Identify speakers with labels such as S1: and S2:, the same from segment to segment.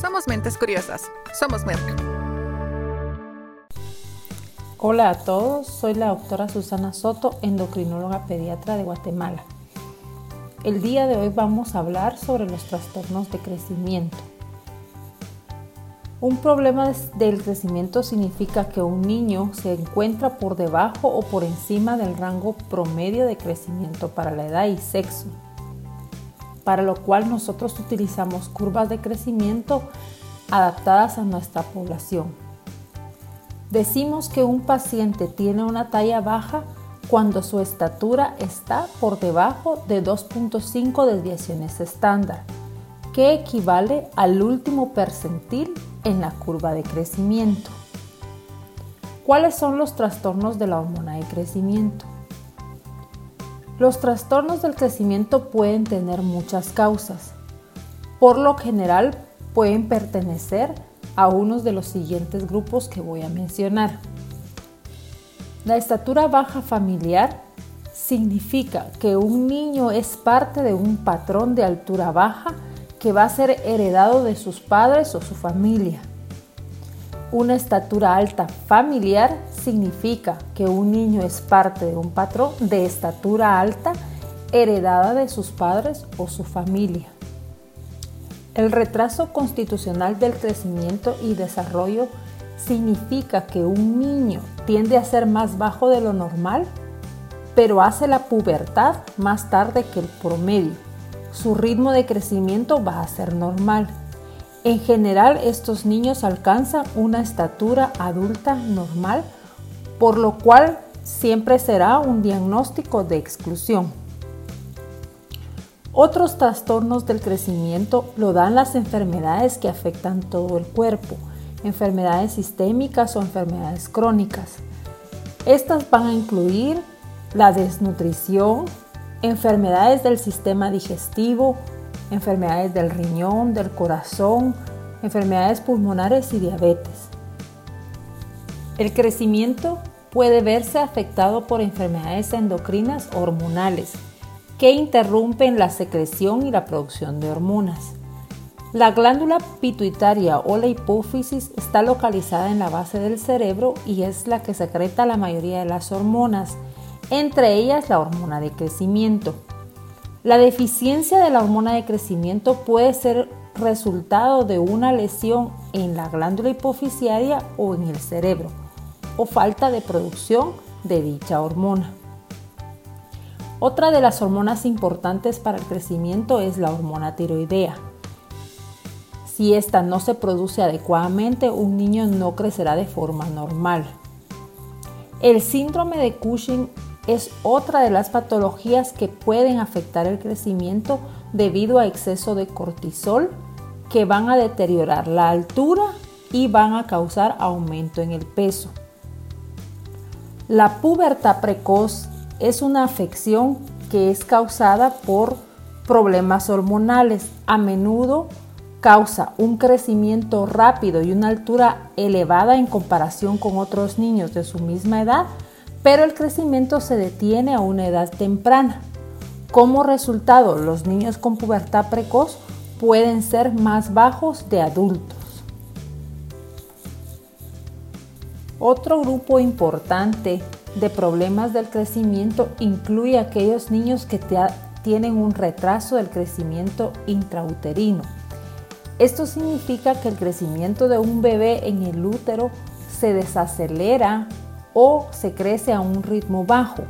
S1: Somos mentes curiosas. Somos Merck.
S2: Hola a todos, soy la doctora Susana Soto, endocrinóloga pediatra de Guatemala. El día de hoy vamos a hablar sobre los trastornos de crecimiento. Un problema del crecimiento significa que un niño se encuentra por debajo o por encima del rango promedio de crecimiento para la edad y sexo, para lo cual nosotros utilizamos curvas de crecimiento adaptadas a nuestra población. Decimos que un paciente tiene una talla baja cuando su estatura está por debajo de 2.5 desviaciones estándar, que equivale al último percentil en la curva de crecimiento. ¿Cuáles son los trastornos de la hormona de crecimiento? Los trastornos del crecimiento pueden tener muchas causas. Por lo general pueden pertenecer a unos de los siguientes grupos que voy a mencionar. La estatura baja familiar significa que un niño es parte de un patrón de altura baja que va a ser heredado de sus padres o su familia. Una estatura alta familiar significa que un niño es parte de un patrón de estatura alta heredada de sus padres o su familia. El retraso constitucional del crecimiento y desarrollo significa que un niño tiende a ser más bajo de lo normal, pero hace la pubertad más tarde que el promedio su ritmo de crecimiento va a ser normal. En general, estos niños alcanzan una estatura adulta normal, por lo cual siempre será un diagnóstico de exclusión. Otros trastornos del crecimiento lo dan las enfermedades que afectan todo el cuerpo, enfermedades sistémicas o enfermedades crónicas. Estas van a incluir la desnutrición, enfermedades del sistema digestivo, enfermedades del riñón, del corazón, enfermedades pulmonares y diabetes. El crecimiento puede verse afectado por enfermedades endocrinas hormonales que interrumpen la secreción y la producción de hormonas. La glándula pituitaria o la hipófisis está localizada en la base del cerebro y es la que secreta la mayoría de las hormonas entre ellas la hormona de crecimiento. La deficiencia de la hormona de crecimiento puede ser resultado de una lesión en la glándula hipofisiaria o en el cerebro, o falta de producción de dicha hormona. Otra de las hormonas importantes para el crecimiento es la hormona tiroidea. Si esta no se produce adecuadamente, un niño no crecerá de forma normal. El síndrome de Cushing es otra de las patologías que pueden afectar el crecimiento debido a exceso de cortisol que van a deteriorar la altura y van a causar aumento en el peso. La pubertad precoz es una afección que es causada por problemas hormonales. A menudo causa un crecimiento rápido y una altura elevada en comparación con otros niños de su misma edad pero el crecimiento se detiene a una edad temprana. Como resultado, los niños con pubertad precoz pueden ser más bajos de adultos. Otro grupo importante de problemas del crecimiento incluye aquellos niños que tienen un retraso del crecimiento intrauterino. Esto significa que el crecimiento de un bebé en el útero se desacelera o se crece a un ritmo bajo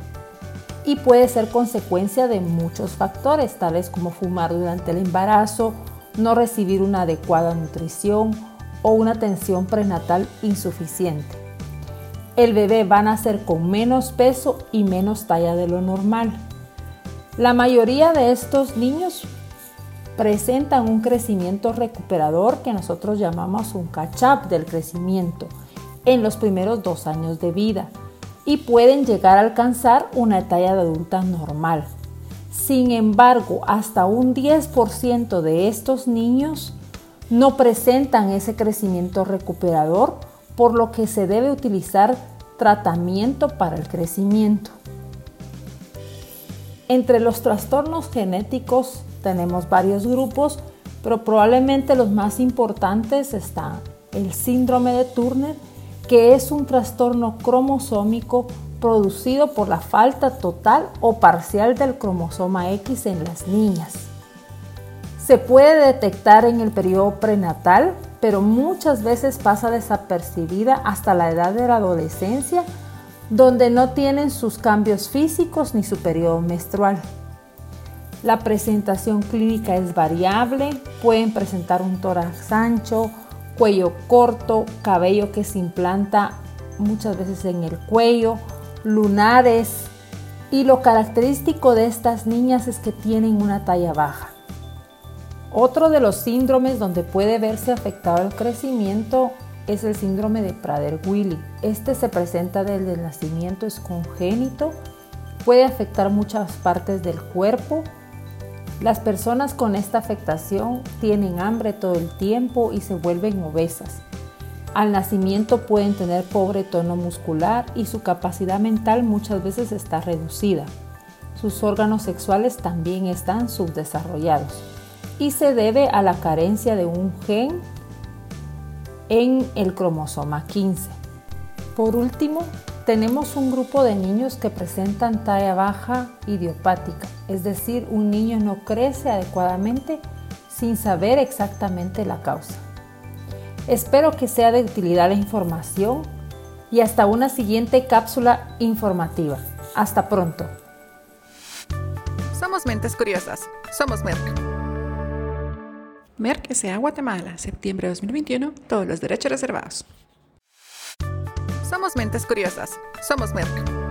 S2: y puede ser consecuencia de muchos factores, tales como fumar durante el embarazo, no recibir una adecuada nutrición o una atención prenatal insuficiente. El bebé va a nacer con menos peso y menos talla de lo normal. La mayoría de estos niños presentan un crecimiento recuperador que nosotros llamamos un catch-up del crecimiento en los primeros dos años de vida y pueden llegar a alcanzar una talla de adulta normal. Sin embargo, hasta un 10% de estos niños no presentan ese crecimiento recuperador, por lo que se debe utilizar tratamiento para el crecimiento. Entre los trastornos genéticos tenemos varios grupos, pero probablemente los más importantes están el síndrome de Turner, que es un trastorno cromosómico producido por la falta total o parcial del cromosoma X en las niñas. Se puede detectar en el periodo prenatal, pero muchas veces pasa desapercibida hasta la edad de la adolescencia, donde no tienen sus cambios físicos ni su periodo menstrual. La presentación clínica es variable, pueden presentar un tórax ancho, cuello corto, cabello que se implanta muchas veces en el cuello, lunares y lo característico de estas niñas es que tienen una talla baja. Otro de los síndromes donde puede verse afectado el crecimiento es el síndrome de Prader-Willi. Este se presenta desde el nacimiento, es congénito, puede afectar muchas partes del cuerpo. Las personas con esta afectación tienen hambre todo el tiempo y se vuelven obesas. Al nacimiento pueden tener pobre tono muscular y su capacidad mental muchas veces está reducida. Sus órganos sexuales también están subdesarrollados y se debe a la carencia de un gen en el cromosoma 15. Por último, tenemos un grupo de niños que presentan talla baja idiopática, es decir, un niño no crece adecuadamente sin saber exactamente la causa. Espero que sea de utilidad la información y hasta una siguiente cápsula informativa. Hasta pronto.
S1: Somos Mentes Curiosas. Somos Merck. Merck S.A. Guatemala, septiembre de 2021. Todos los derechos reservados. Somos Mentes Curiosas. Somos Merck.